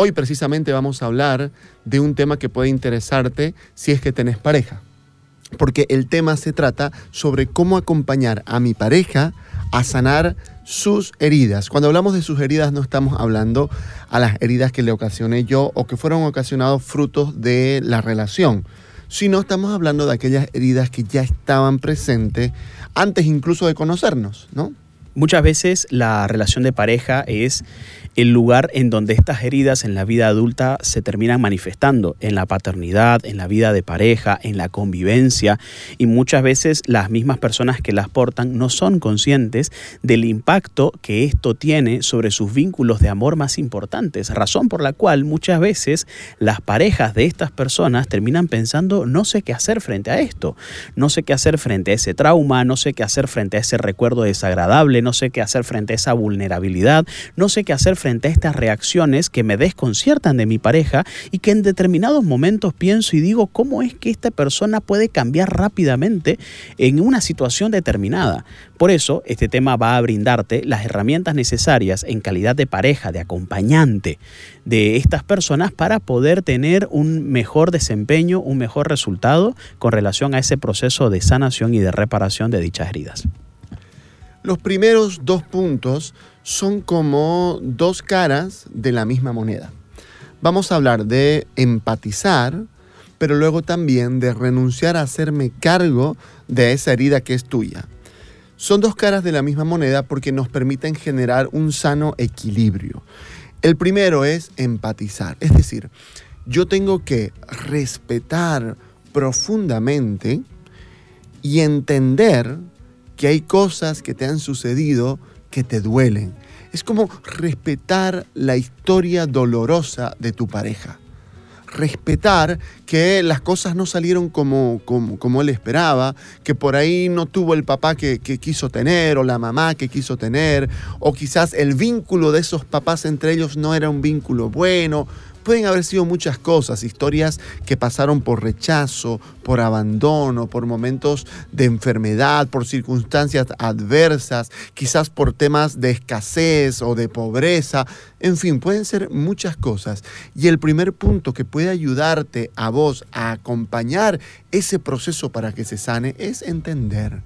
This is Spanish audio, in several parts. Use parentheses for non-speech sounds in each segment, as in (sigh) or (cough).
Hoy precisamente vamos a hablar de un tema que puede interesarte si es que tenés pareja. Porque el tema se trata sobre cómo acompañar a mi pareja a sanar sus heridas. Cuando hablamos de sus heridas no estamos hablando a las heridas que le ocasioné yo o que fueron ocasionados frutos de la relación, sino estamos hablando de aquellas heridas que ya estaban presentes antes incluso de conocernos, ¿no? Muchas veces la relación de pareja es el lugar en donde estas heridas en la vida adulta se terminan manifestando, en la paternidad, en la vida de pareja, en la convivencia, y muchas veces las mismas personas que las portan no son conscientes del impacto que esto tiene sobre sus vínculos de amor más importantes, razón por la cual muchas veces las parejas de estas personas terminan pensando no sé qué hacer frente a esto, no sé qué hacer frente a ese trauma, no sé qué hacer frente a ese recuerdo desagradable, no sé qué hacer frente a esa vulnerabilidad, no sé qué hacer frente frente a estas reacciones que me desconciertan de mi pareja y que en determinados momentos pienso y digo, ¿cómo es que esta persona puede cambiar rápidamente en una situación determinada? Por eso, este tema va a brindarte las herramientas necesarias en calidad de pareja, de acompañante de estas personas para poder tener un mejor desempeño, un mejor resultado con relación a ese proceso de sanación y de reparación de dichas heridas. Los primeros dos puntos son como dos caras de la misma moneda. Vamos a hablar de empatizar, pero luego también de renunciar a hacerme cargo de esa herida que es tuya. Son dos caras de la misma moneda porque nos permiten generar un sano equilibrio. El primero es empatizar, es decir, yo tengo que respetar profundamente y entender que hay cosas que te han sucedido que te duelen. Es como respetar la historia dolorosa de tu pareja. Respetar que las cosas no salieron como, como, él esperaba, que por ahí no tuvo el papá que, que quiso tener o la mamá que quiso tener, o quizás el vínculo de esos papás entre ellos no era un vínculo bueno pueden haber sido muchas cosas, historias que pasaron por rechazo, por abandono, por momentos de enfermedad, por circunstancias adversas, quizás por temas de escasez o de pobreza, en fin, pueden ser muchas cosas. Y el primer punto que puede ayudarte a vos a acompañar ese proceso para que se sane es entender.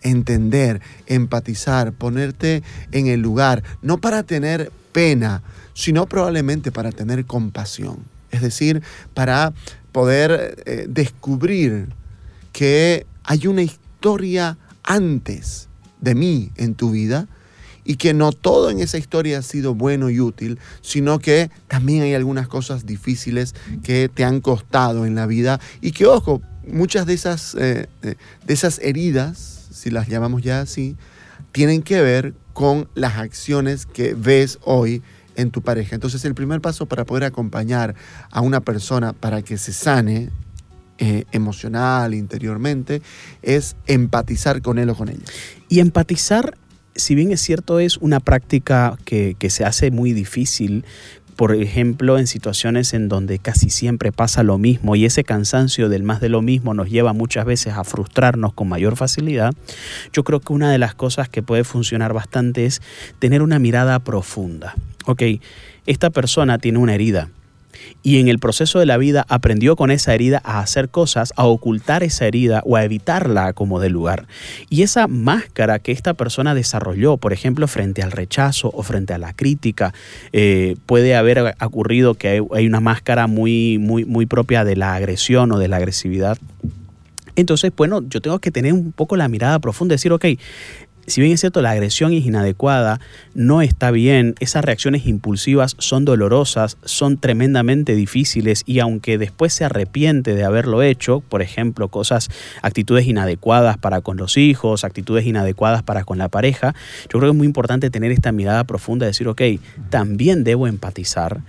Entender, empatizar, ponerte en el lugar, no para tener pena, sino probablemente para tener compasión. Es decir, para poder eh, descubrir que hay una historia antes de mí en tu vida y que no todo en esa historia ha sido bueno y útil, sino que también hay algunas cosas difíciles que te han costado en la vida y que, ojo, muchas de esas, eh, eh, de esas heridas, si las llamamos ya así, tienen que ver con las acciones que ves hoy en tu pareja. Entonces el primer paso para poder acompañar a una persona para que se sane eh, emocional, interiormente, es empatizar con él o con ella. Y empatizar, si bien es cierto, es una práctica que, que se hace muy difícil por ejemplo, en situaciones en donde casi siempre pasa lo mismo y ese cansancio del más de lo mismo nos lleva muchas veces a frustrarnos con mayor facilidad, yo creo que una de las cosas que puede funcionar bastante es tener una mirada profunda. Ok, esta persona tiene una herida, y en el proceso de la vida aprendió con esa herida a hacer cosas, a ocultar esa herida o a evitarla como de lugar. Y esa máscara que esta persona desarrolló, por ejemplo, frente al rechazo o frente a la crítica, eh, puede haber ocurrido que hay, una máscara muy, muy, muy propia de la agresión o de la agresividad. Entonces, bueno, yo tengo que tener un poco la mirada profunda, decir, ok, si bien es cierto, la agresión es inadecuada, no está bien, esas reacciones impulsivas son dolorosas, son tremendamente difíciles y aunque después se arrepiente de haberlo hecho, por ejemplo, cosas, actitudes inadecuadas para con los hijos, actitudes inadecuadas para con la pareja, yo creo que es muy importante tener esta mirada profunda de decir, ok, también debo empatizar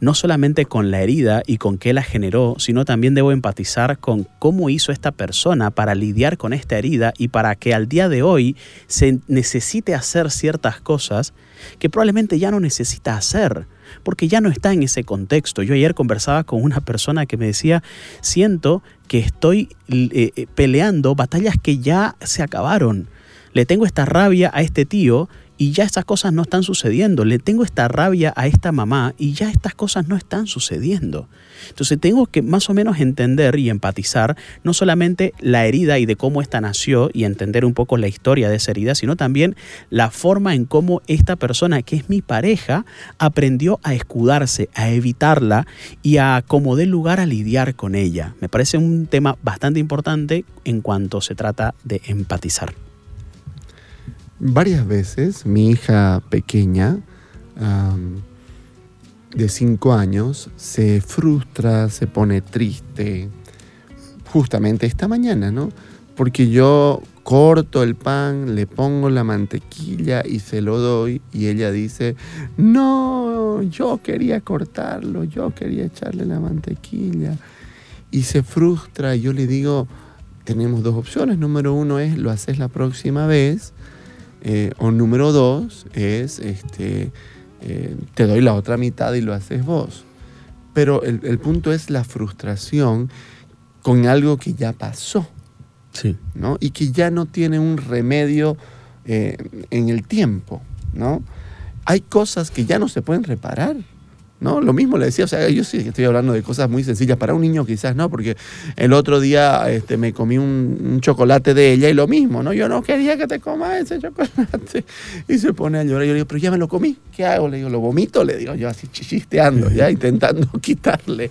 no solamente con la herida y con qué la generó, sino también debo empatizar con cómo hizo esta persona para lidiar con esta herida y para que al día de hoy se necesite hacer ciertas cosas que probablemente ya no necesita hacer, porque ya no está en ese contexto. Yo ayer conversaba con una persona que me decía, siento que estoy eh, eh, peleando batallas que ya se acabaron. Le tengo esta rabia a este tío y ya estas cosas no están sucediendo. Le tengo esta rabia a esta mamá y ya estas cosas no están sucediendo. Entonces tengo que más o menos entender y empatizar no solamente la herida y de cómo esta nació y entender un poco la historia de esa herida, sino también la forma en cómo esta persona, que es mi pareja, aprendió a escudarse, a evitarla y a como dé lugar a lidiar con ella. Me parece un tema bastante importante en cuanto se trata de empatizar. Varias veces mi hija pequeña, de 5 años, se frustra, se pone triste, justamente esta mañana, ¿no? Porque yo corto el pan, le pongo la mantequilla y se lo doy y ella dice, no, yo quería cortarlo, yo quería echarle la mantequilla. Y se frustra y yo le digo, tenemos dos opciones. Número uno es, lo haces la próxima vez eh, o número dos es, este, eh, te doy la otra mitad y lo haces vos. Pero el, punto es la frustración con algo que ya pasó. Sí. ¿no? Y que ya no tiene un remedio eh, en el tiempo. ¿no? Hay cosas que ya no se pueden reparar. ¿No? Lo mismo le decía, o sea, yo sí estoy hablando de cosas muy sencillas. Para un niño quizás no, porque el otro día este, me comí un, chocolate de ella y lo mismo, ¿no? Yo no quería que te comas ese chocolate. (laughs) Y se pone a llorar. Yo le digo, pero ya me lo comí, ¿qué hago? Le digo, lo vomito, le digo, yo así chisteando, ya intentando (laughs) quitarle.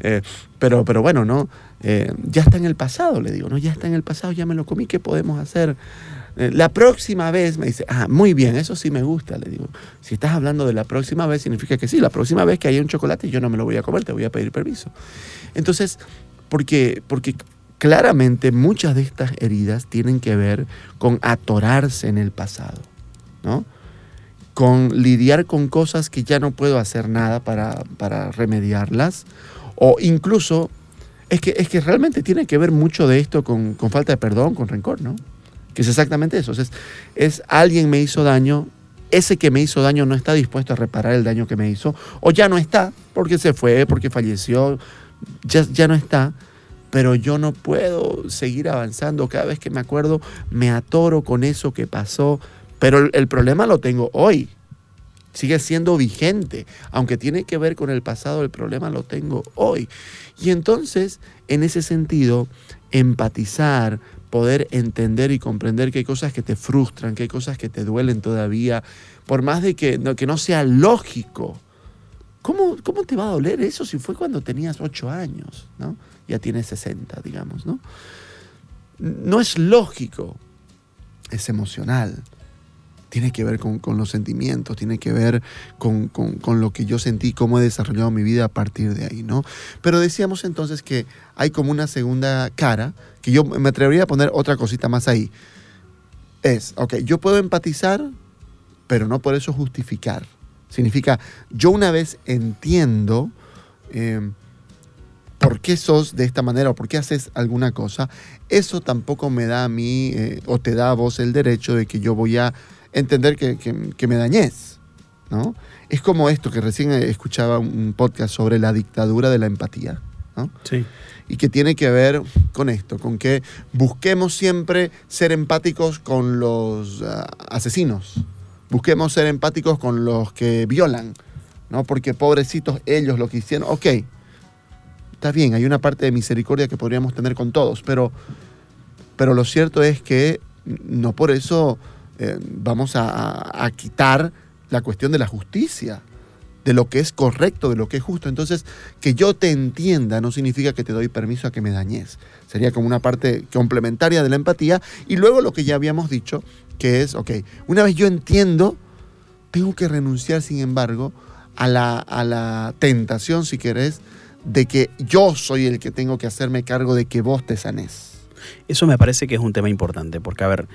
Eh, pero, pero bueno, ¿no? Eh, ya está en el pasado, le digo, ¿no? Ya está en el pasado, ya me lo comí, ¿qué podemos hacer? Eh, la próxima vez me dice, ah, muy bien, eso sí me gusta. Le digo, si estás hablando de la próxima vez, significa que sí, la próxima vez que haya un chocolate yo no me lo voy a comer, te voy a pedir permiso. Entonces, porque, porque claramente muchas de estas heridas tienen que ver con atorarse en el pasado, ¿no? Con lidiar con cosas que ya no puedo hacer nada para, para remediarlas, o incluso, es que, es que realmente tiene que ver mucho de esto con, con falta de perdón, con rencor, ¿no? Que es exactamente eso. Es, es alguien me hizo daño, ese que me hizo daño no está dispuesto a reparar el daño que me hizo, o ya no está, porque se fue, porque falleció, ya, ya no está, pero yo no puedo seguir avanzando. Cada vez que me acuerdo, me atoro con eso que pasó, pero el, el problema lo tengo hoy. Sigue siendo vigente, aunque tiene que ver con el pasado, el problema lo tengo hoy. Y entonces, en ese sentido, empatizar, poder entender y comprender que hay cosas que te frustran, que hay cosas que te duelen todavía, por más de que no, que no sea lógico. ¿Cómo, ¿Cómo te va a doler eso si fue cuando tenías 8 años? ¿no? Ya tienes 60, digamos. ¿no? no es lógico, es emocional tiene que ver con, los sentimientos, tiene que ver con, lo que yo sentí, cómo he desarrollado mi vida a partir de ahí, ¿no? Pero decíamos entonces que hay como una segunda cara, que yo me atrevería a poner otra cosita más ahí. Es, ok, yo puedo empatizar, pero no por eso justificar. Significa, yo una vez entiendo eh, por qué sos de esta manera o por qué haces alguna cosa, eso tampoco me da a mí eh, o te da a vos el derecho de que yo voy a entender que, me dañes, ¿no? Es como esto, que recién escuchaba un podcast sobre la dictadura de la empatía, ¿no? Sí. Y que tiene que ver con esto, con que busquemos siempre ser empáticos con los ah, asesinos, busquemos ser empáticos con los que violan, ¿no? Porque pobrecitos ellos lo que hicieron, ok, está bien, hay una parte de misericordia que podríamos tener con todos, pero, pero lo cierto es que no por eso eh, vamos a, quitar la cuestión de la justicia. de lo que es correcto, de lo que es justo. Entonces, que yo te entienda no significa que te doy permiso a que me dañes. Sería como una parte complementaria de la empatía. Y luego lo que ya habíamos dicho, que es, ok, una vez yo entiendo, tengo que renunciar, sin embargo, a la, a la tentación, si querés, de que yo soy el que tengo que hacerme cargo de que vos te sanes. Eso me parece que es un tema importante, porque a ver,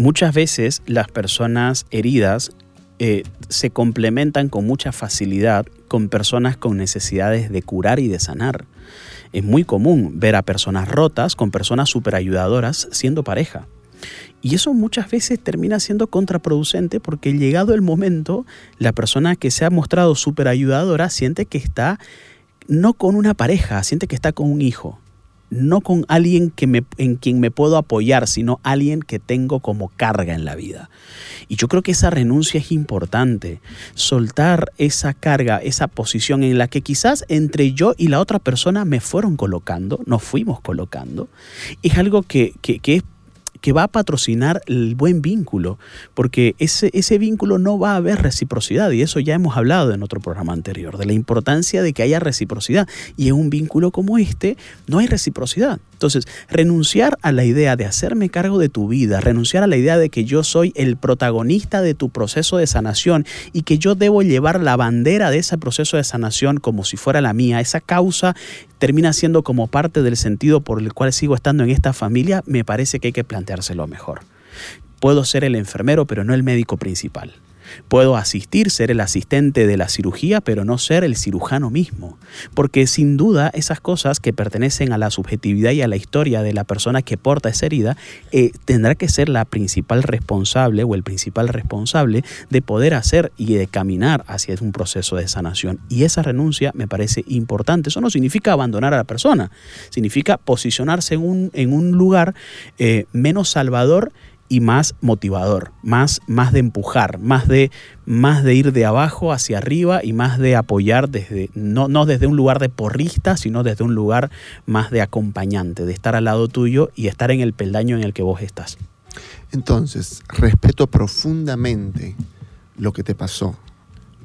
muchas veces las personas heridas eh, se complementan con mucha facilidad con personas con necesidades de curar y de sanar. Es muy común ver a personas rotas con personas superayudadoras siendo pareja. Y eso muchas veces termina siendo contraproducente porque llegado el momento, la persona que se ha mostrado superayudadora siente que está no con una pareja, siente que está con un hijo no con alguien que me, en quien me puedo apoyar, sino alguien que tengo como carga en la vida. Y yo creo que esa renuncia es importante, soltar esa carga, esa posición en la que quizás entre yo y la otra persona me fueron colocando, nos fuimos colocando, es algo que, que, que que va a patrocinar el buen vínculo, porque ese, ese vínculo no va a haber reciprocidad, y eso ya hemos hablado en otro programa anterior, de la importancia de que haya reciprocidad, y en un vínculo como este no hay reciprocidad. Entonces, renunciar a la idea de hacerme cargo de tu vida, renunciar a la idea de que yo soy el protagonista de tu proceso de sanación y que yo debo llevar la bandera de ese proceso de sanación como si fuera la mía, esa causa termina siendo como parte del sentido por el cual sigo estando en esta familia, me parece que hay que planteárselo mejor. Puedo ser el enfermero, pero no el médico principal. Puedo asistir, ser el asistente de la cirugía, pero no ser el cirujano mismo. Porque sin duda esas cosas que pertenecen a la subjetividad y a la historia de la persona que porta esa herida, eh, tendrá que ser la principal responsable o el principal responsable de poder hacer y de caminar hacia un proceso de sanación. Y esa renuncia me parece importante. Eso no significa abandonar a la persona, significa posicionarse en un, lugar eh, menos salvador y más motivador, más, más de empujar, más de, más de ir de abajo hacia arriba y más de apoyar desde, no, no desde un lugar de porrista, sino desde un lugar más de acompañante, de estar al lado tuyo y estar en el peldaño en el que vos estás. Entonces, respeto profundamente lo que te pasó,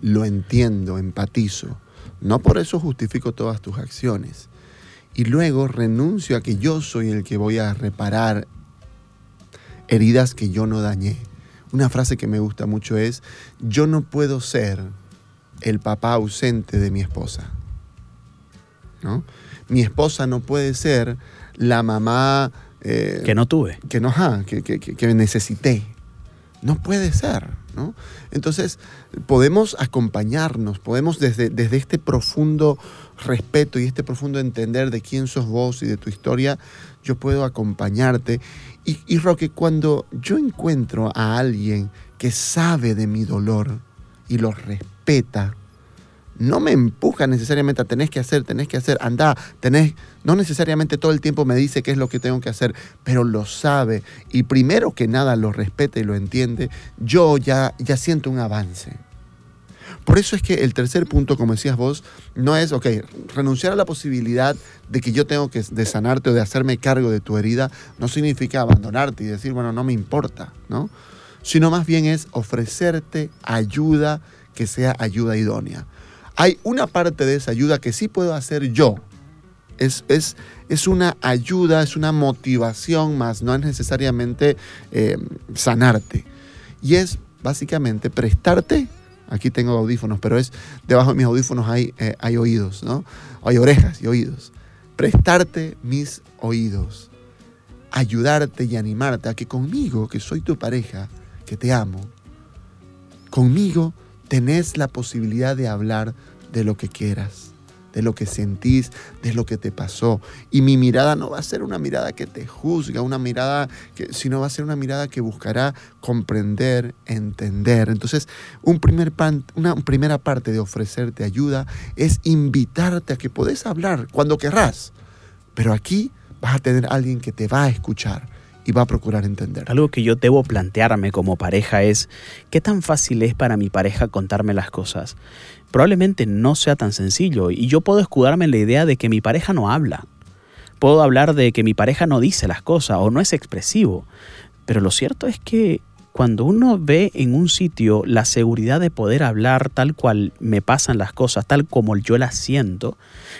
lo entiendo, empatizo, no por eso justifico todas tus acciones. Y luego renuncio a que yo soy el que voy a reparar heridas que yo no dañé. Una frase que me gusta mucho es, yo no puedo ser el papá ausente de mi esposa. ¿no? Mi esposa no puede ser la mamá... Eh, que no tuve. Que no, que, que, que, necesité. No puede ser. ¿no? Entonces, podemos acompañarnos, podemos desde, desde este profundo respeto y este profundo entender de quién sos vos y de tu historia, yo puedo acompañarte y, Roque, cuando yo encuentro a alguien que sabe de mi dolor y lo respeta, no me empuja necesariamente a tenés que hacer, tenés que hacer, anda, tenés, no necesariamente todo el tiempo me dice qué es lo que tengo que hacer, pero lo sabe y primero que nada lo respeta y lo entiende, yo ya, ya siento un avance. Por eso es que el tercer punto, como decías vos, no es, ok, renunciar a la posibilidad de que yo tengo que de sanarte o de hacerme cargo de tu herida, no significa abandonarte y decir, bueno, no me importa, ¿no? Sino más bien es ofrecerte ayuda que sea ayuda idónea. Hay una parte de esa ayuda que sí puedo hacer yo. Es, es, es una ayuda, es una motivación más, no es necesariamente eh, sanarte. Y es básicamente prestarte Aquí tengo audífonos, pero es debajo de mis audífonos hay, eh, hay oídos, ¿no? Hay orejas y oídos. Prestarte mis oídos. Ayudarte y animarte a que conmigo, que soy tu pareja, que te amo, conmigo tenés la posibilidad de hablar de lo que quieras de lo que sentís, de lo que te pasó. Y mi mirada no va a ser una mirada que te juzga, una mirada que, sino va a ser una mirada que buscará comprender, entender. Entonces, un primer una primera parte de ofrecerte ayuda es invitarte a que podés hablar cuando querrás. Pero aquí vas a tener alguien que te va a escuchar y va a procurar entender. Algo que yo debo plantearme como pareja es, ¿qué tan fácil es para mi pareja contarme las cosas? Probablemente no sea tan sencillo y yo puedo escudarme en la idea de que mi pareja no habla. Puedo hablar de que mi pareja no dice las cosas o no es expresivo. Pero lo cierto es que cuando uno ve en un sitio la seguridad de poder hablar tal cual me pasan las cosas, tal como yo las siento,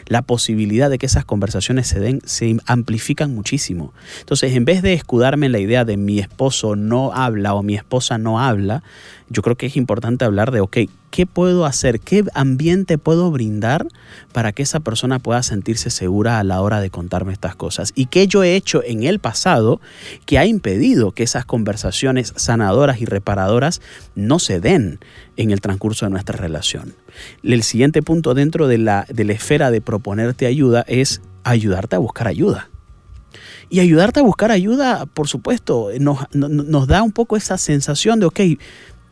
la posibilidad de que esas conversaciones se den se amplifican muchísimo. Entonces, en vez de escudarme en la idea de mi esposo no habla o mi esposa no habla, yo creo que es importante hablar de, ok, ¿qué puedo hacer? ¿Qué ambiente puedo brindar para que esa persona pueda sentirse segura a la hora de contarme estas cosas? ¿Y qué yo he hecho en el pasado que ha impedido que esas conversaciones sanadoras y reparadoras no se den en el transcurso de nuestra relación? El siguiente punto dentro de la, esfera de proponerte ayuda es ayudarte a buscar ayuda. Y ayudarte a buscar ayuda, por supuesto, nos, nos da un poco esa sensación de, ok,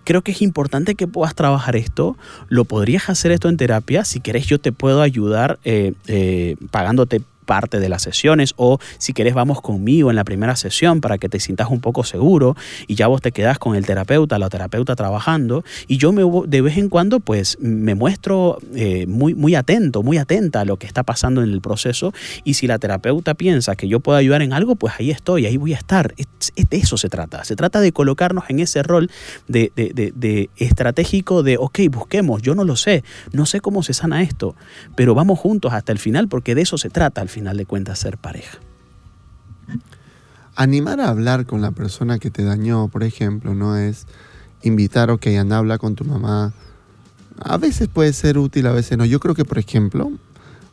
creo que es importante que puedas trabajar esto. Lo podrías hacer esto en terapia. Si querés, yo te puedo ayudar eh, eh, pagándote parte de las sesiones o si querés vamos conmigo en la primera sesión para que te sientas un poco seguro y ya vos te quedas con el terapeuta, la terapeuta trabajando y yo me, de vez en cuando pues me muestro eh, muy, muy atento, muy atenta a lo que está pasando en el proceso y si la terapeuta piensa que yo puedo ayudar en algo pues ahí estoy, ahí voy a estar. de eso se trata, se trata de colocarnos en ese rol de, de estratégico de ok, busquemos, yo no lo sé, no sé cómo se sana esto, pero vamos juntos hasta el final porque de eso se trata final de cuentas ser pareja. Animar a hablar con la persona que te dañó, por ejemplo, no es invitar, ok, anda a hablar con tu mamá. A veces puede ser útil, a veces no. Yo creo que, por ejemplo,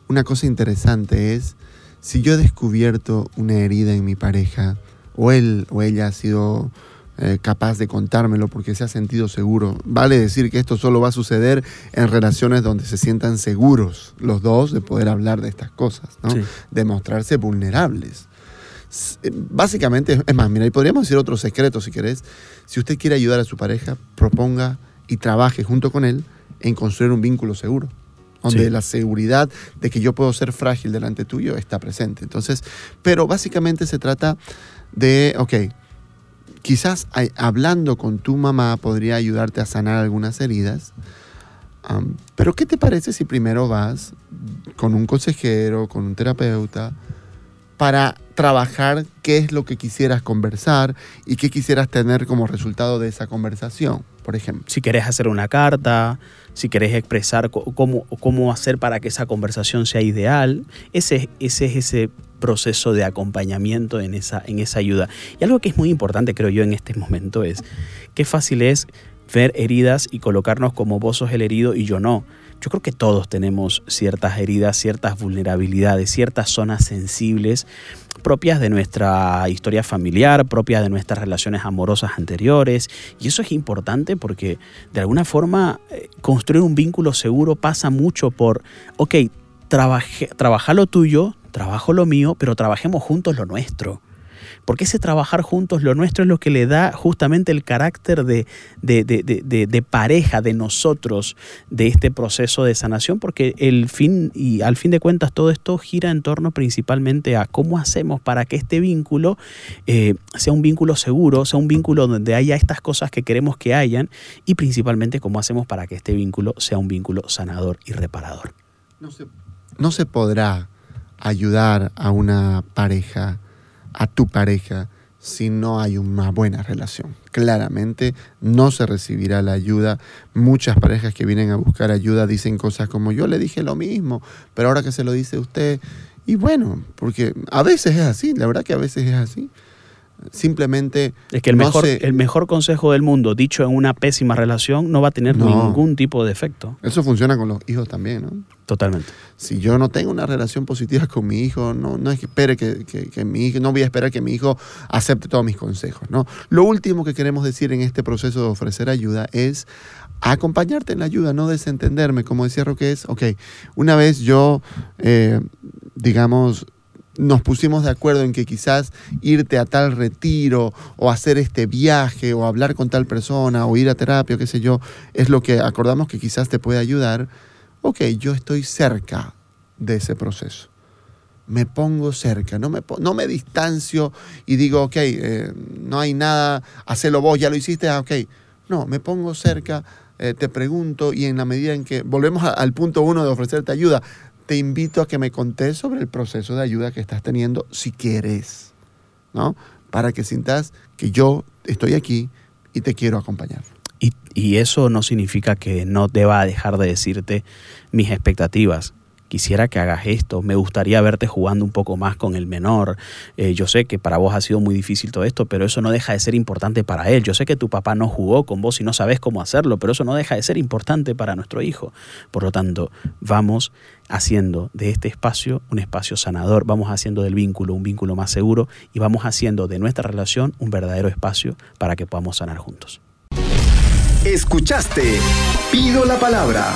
una cosa interesante es si yo he descubierto una herida en mi pareja, o él o ella ha sido eh, capaz de contármelo porque se ha sentido seguro. Vale decir que esto solo va a suceder en relaciones donde se sientan seguros los dos de poder hablar de estas cosas, ¿no? de mostrarse vulnerables. Eh, básicamente, es más, mira, y podríamos decir otro secreto si querés. Si usted quiere ayudar a su pareja, proponga y trabaje junto con él en construir un vínculo seguro donde la seguridad de que yo puedo ser frágil delante tuyo está presente. Entonces, pero básicamente se trata de, ok, quizás hablando con tu mamá podría ayudarte a sanar algunas heridas. pero ¿qué te parece si primero vas con un consejero, con un terapeuta, para trabajar qué es lo que quisieras conversar y qué quisieras tener como resultado de esa conversación, por ejemplo? Si querés hacer una carta, si querés expresar cómo, cómo hacer para que esa conversación sea ideal, ese, ese es ese proceso de acompañamiento en esa, en esa ayuda. Y algo que es muy importante, creo yo, en este momento es qué fácil es ver heridas y colocarnos como vos sos el herido y yo no. Yo creo que todos tenemos ciertas heridas, ciertas vulnerabilidades, ciertas zonas sensibles propias de nuestra historia familiar, propias de nuestras relaciones amorosas anteriores. Y eso es importante porque de alguna forma eh, construir un vínculo seguro pasa mucho por, ok, trabaja lo tuyo, trabajo lo mío, pero trabajemos juntos lo nuestro. Porque ese trabajar juntos lo nuestro es lo que le da justamente el carácter de, de, pareja de nosotros de este proceso de sanación, porque el fin y al fin de cuentas todo esto gira en torno principalmente a cómo hacemos para que este vínculo eh, sea un vínculo seguro, sea un vínculo donde haya estas cosas que queremos que hayan y principalmente cómo hacemos para que este vínculo sea un vínculo sanador y reparador. No se podrá ayudar a una pareja, a tu pareja, si no hay una buena relación. Claramente no se recibirá la ayuda. Muchas parejas que vienen a buscar ayuda dicen cosas como yo le dije lo mismo, pero ahora que se lo dice usted, y bueno, porque a veces es así, la verdad que a veces es así simplemente... Es que el, mejor, el mejor consejo del mundo, dicho en una pésima relación, no va a tener ningún tipo de efecto. Eso funciona con los hijos también, ¿no? Totalmente. Si yo no tengo una relación positiva con mi hijo, no, no espere que, que, mi hijo, no voy a esperar que mi hijo acepte todos mis consejos, ¿no? Lo último que queremos decir en este proceso de ofrecer ayuda es acompañarte en la ayuda, no desentenderme, como decía Roque, es, ok, una vez yo, eh, digamos, nos pusimos de acuerdo en que quizás irte a tal retiro o hacer este viaje o hablar con tal persona o ir a terapia, qué sé yo, es lo que acordamos que quizás te puede ayudar. Ok, yo estoy cerca de ese proceso. Me pongo cerca, no me, no me distancio y digo, ok, eh, no hay nada, hacelo vos, ya lo hiciste, ah, ok. No, me pongo cerca, eh, te pregunto y en la medida en que volvemos al punto uno de ofrecerte ayuda, te invito a que me contés sobre el proceso de ayuda que estás teniendo si quieres, ¿no? Para que sientas que yo estoy aquí y te quiero acompañar. Y, y eso no significa que no deba dejar de decirte mis expectativas quisiera que hagas esto, me gustaría verte jugando un poco más con el menor. Eh, yo sé que para vos ha sido muy difícil todo esto, pero eso no deja de ser importante para él. Yo sé que tu papá no jugó con vos y no sabes cómo hacerlo, pero eso no deja de ser importante para nuestro hijo. Por lo tanto, vamos haciendo de este espacio un espacio sanador, vamos haciendo del vínculo un vínculo más seguro y vamos haciendo de nuestra relación un verdadero espacio para que podamos sanar juntos. Escuchaste Pido la Palabra